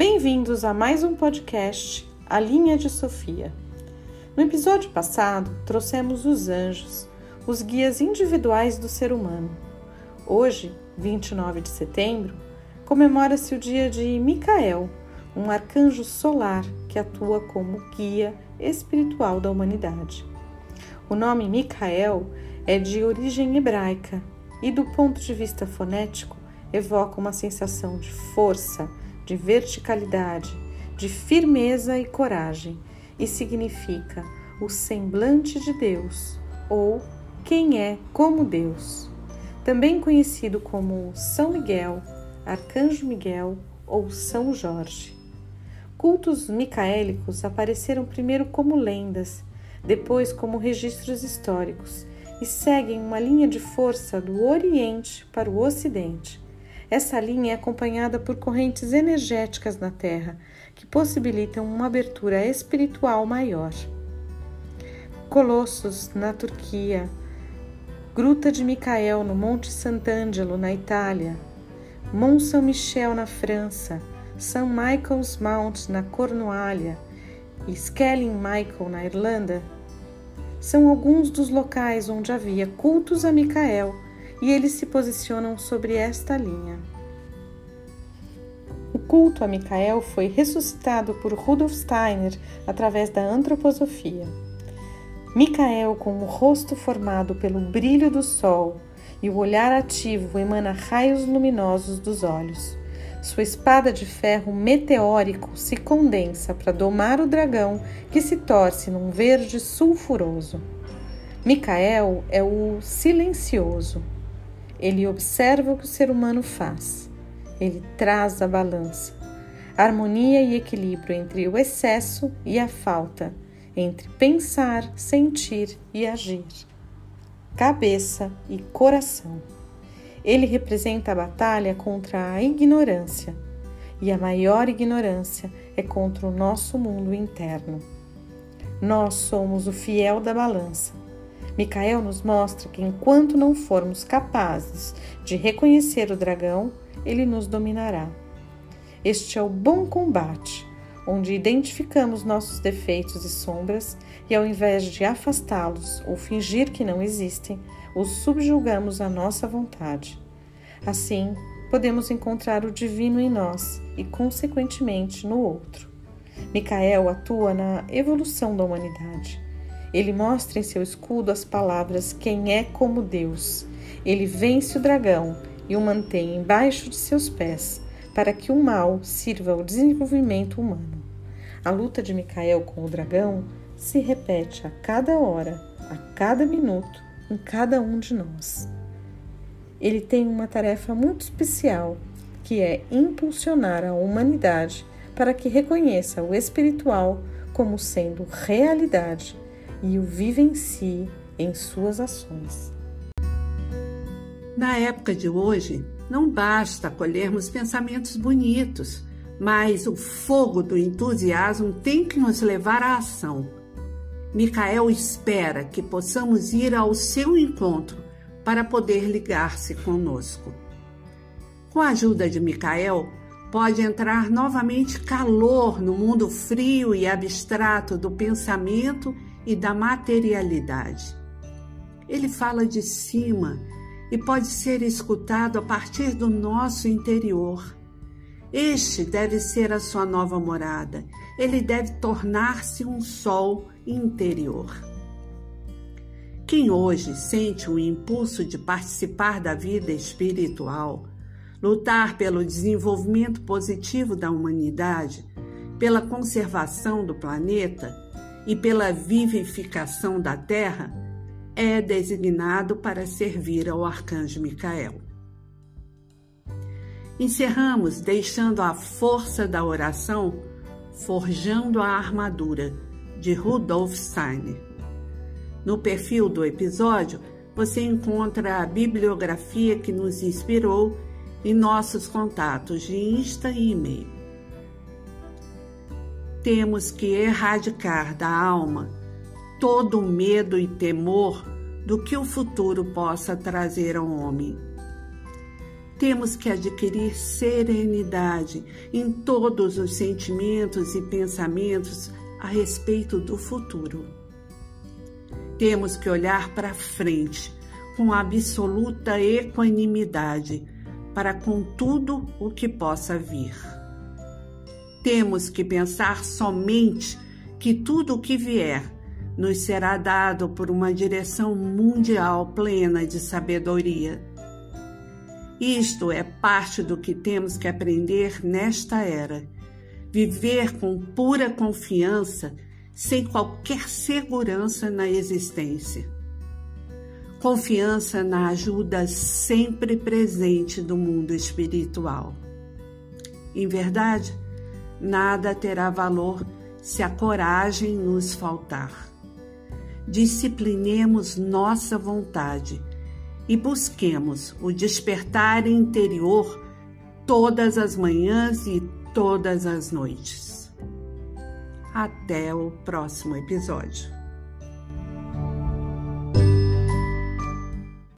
Bem-vindos a mais um podcast, A Linha de Sofia. No episódio passado, trouxemos os anjos, os guias individuais do ser humano. Hoje, 29 de setembro, comemora-se o dia de Micael, um arcanjo solar que atua como guia espiritual da humanidade. O nome Micael é de origem hebraica e, do ponto de vista fonético, evoca uma sensação de força, de verticalidade, de firmeza e coragem e significa o semblante de Deus ou quem é como Deus. Também conhecido como São Miguel, Arcanjo Miguel ou São Jorge. Cultos micaélicos apareceram primeiro como lendas, depois como registros históricos e seguem uma linha de força do Oriente para o Ocidente essa linha é acompanhada por correntes energéticas na Terra que possibilitam uma abertura espiritual maior. Colossos, na Turquia, Gruta de Micael, no Monte Sant'Angelo, na Itália, Mont Saint-Michel, na França, St. Michael's Mount, na Cornualha e Skelling Michael, na Irlanda, são alguns dos locais onde havia cultos a Micael e eles se posicionam sobre esta linha. O culto a Micael foi ressuscitado por Rudolf Steiner através da antroposofia. Micael, com o rosto formado pelo brilho do sol e o olhar ativo, emana raios luminosos dos olhos. Sua espada de ferro meteórico se condensa para domar o dragão que se torce num verde sulfuroso. Micael é o silencioso, ele observa o que o ser humano faz. Ele traz a balança. Harmonia e equilíbrio entre o excesso e a falta, entre pensar, sentir e agir. Cabeça e coração. Ele representa a batalha contra a ignorância, e a maior ignorância é contra o nosso mundo interno. Nós somos o fiel da balança Micael nos mostra que enquanto não formos capazes de reconhecer o dragão, ele nos dominará. Este é o bom combate, onde identificamos nossos defeitos e sombras e, ao invés de afastá-los ou fingir que não existem, os subjugamos à nossa vontade. Assim, podemos encontrar o divino em nós e, consequentemente, no outro. Micael atua na evolução da humanidade. Ele mostra em seu escudo as palavras Quem é como Deus. Ele vence o dragão e o mantém embaixo de seus pés, para que o mal sirva ao desenvolvimento humano. A luta de Micael com o dragão se repete a cada hora, a cada minuto, em cada um de nós. Ele tem uma tarefa muito especial, que é impulsionar a humanidade para que reconheça o espiritual como sendo realidade e o vivencie em suas ações. Na época de hoje, não basta colhermos pensamentos bonitos, mas o fogo do entusiasmo tem que nos levar à ação. Micael espera que possamos ir ao seu encontro para poder ligar-se conosco. Com a ajuda de Micael, pode entrar novamente calor no mundo frio e abstrato do pensamento e da materialidade. Ele fala de cima e pode ser escutado a partir do nosso interior. Este deve ser a sua nova morada. Ele deve tornar-se um sol interior. Quem hoje sente o impulso de participar da vida espiritual, lutar pelo desenvolvimento positivo da humanidade, pela conservação do planeta, e pela vivificação da terra, é designado para servir ao arcanjo Micael. Encerramos deixando a força da oração Forjando a Armadura, de Rudolf Steiner. No perfil do episódio, você encontra a bibliografia que nos inspirou e nossos contatos de Insta e e-mail temos que erradicar da alma todo medo e temor do que o futuro possa trazer ao homem. temos que adquirir serenidade em todos os sentimentos e pensamentos a respeito do futuro. Temos que olhar para frente com absoluta equanimidade para com tudo o que possa vir. Temos que pensar somente que tudo o que vier nos será dado por uma direção mundial plena de sabedoria isto é parte do que temos que aprender nesta era. Viver com pura confiança, sem qualquer segurança na existência. Confiança na ajuda sempre presente do mundo espiritual. Em verdade, nada terá valor se a coragem nos faltar. Disciplinemos nossa vontade e busquemos o despertar interior todas as manhãs e todas as noites. Até o próximo episódio.